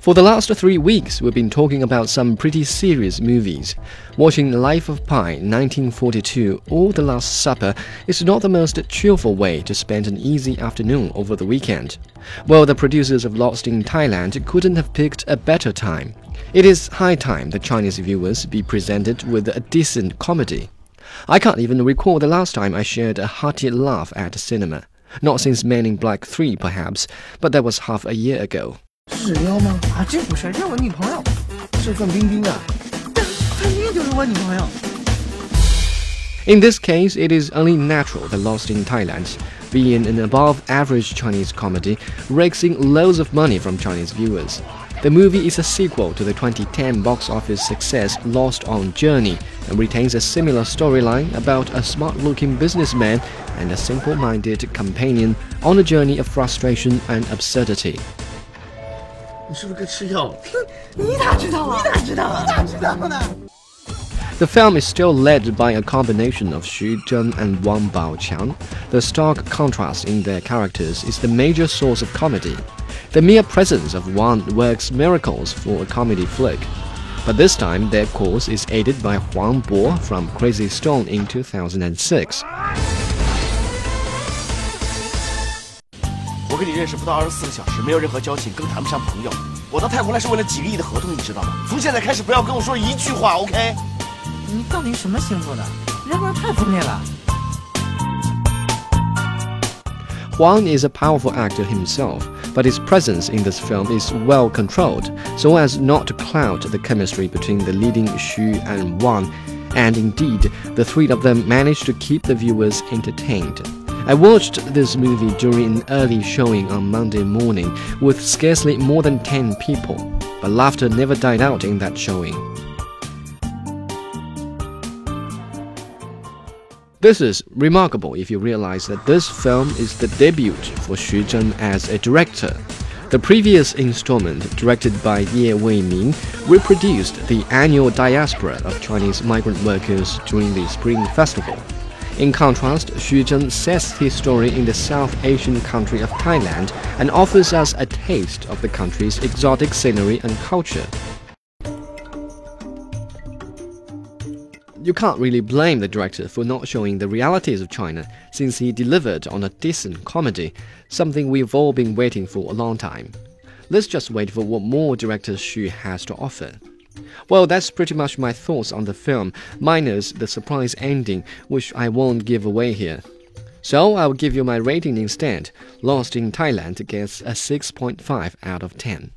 For the last three weeks, we've been talking about some pretty serious movies. Watching Life of Pi 1942 or The Last Supper is not the most cheerful way to spend an easy afternoon over the weekend. Well, the producers of Lost in Thailand couldn't have picked a better time. It is high time the Chinese viewers be presented with a decent comedy. I can't even recall the last time I shared a hearty laugh at the cinema. Not since Men in Black 3, perhaps, but that was half a year ago. 是撩吗？啊，这不是，这我女朋友，是范冰冰啊，这范冰冰就是我女朋友。In this case, it is only natural that Lost in Thailand, being an above average Chinese comedy, rakes in loads of money from Chinese viewers. The movie is a sequel to the 2010 box office success Lost on Journey and retains a similar storyline about a smart looking businessman and a simple minded companion on a journey of frustration and absurdity. 你是不是该吃药？你咋知道啊？你咋知道啊？你咋知道呢 ？The film is still led by a combination of Xu Zhen and Wang Baoqiang. The stark contrast in their characters is the major source of comedy. The mere presence of Wang works miracles for a comedy flick. But this time, their cause is aided by Huang Bo from Crazy Stone in 2006. 我跟你认识不到二十四个小时，没有任何交情，更谈不上朋友。我到泰国来是为了几个亿的合同，你知道吗？从现在开始不要跟我说一句话，OK？ 你到底什么星座的？人味太分裂了。Huang is a powerful actor himself, but his presence in this film is well controlled, so as not to cloud the chemistry between the leading Xu and Wang. And indeed, the three of them manage to keep the viewers entertained. I watched this movie during an early showing on Monday morning with scarcely more than 10 people, but laughter never died out in that showing. This is remarkable if you realize that this film is the debut for Xu Zhen as a director. The previous installment, directed by Ye Weiming, reproduced the annual diaspora of Chinese migrant workers during the Spring Festival. In contrast, Xu Zhen sets his story in the South Asian country of Thailand and offers us a taste of the country's exotic scenery and culture. You can't really blame the director for not showing the realities of China, since he delivered on a decent comedy, something we've all been waiting for a long time. Let's just wait for what more director Xu has to offer. Well, that's pretty much my thoughts on the film, minus the surprise ending, which I won't give away here. So I'll give you my rating instead. Lost in Thailand gets a 6.5 out of 10.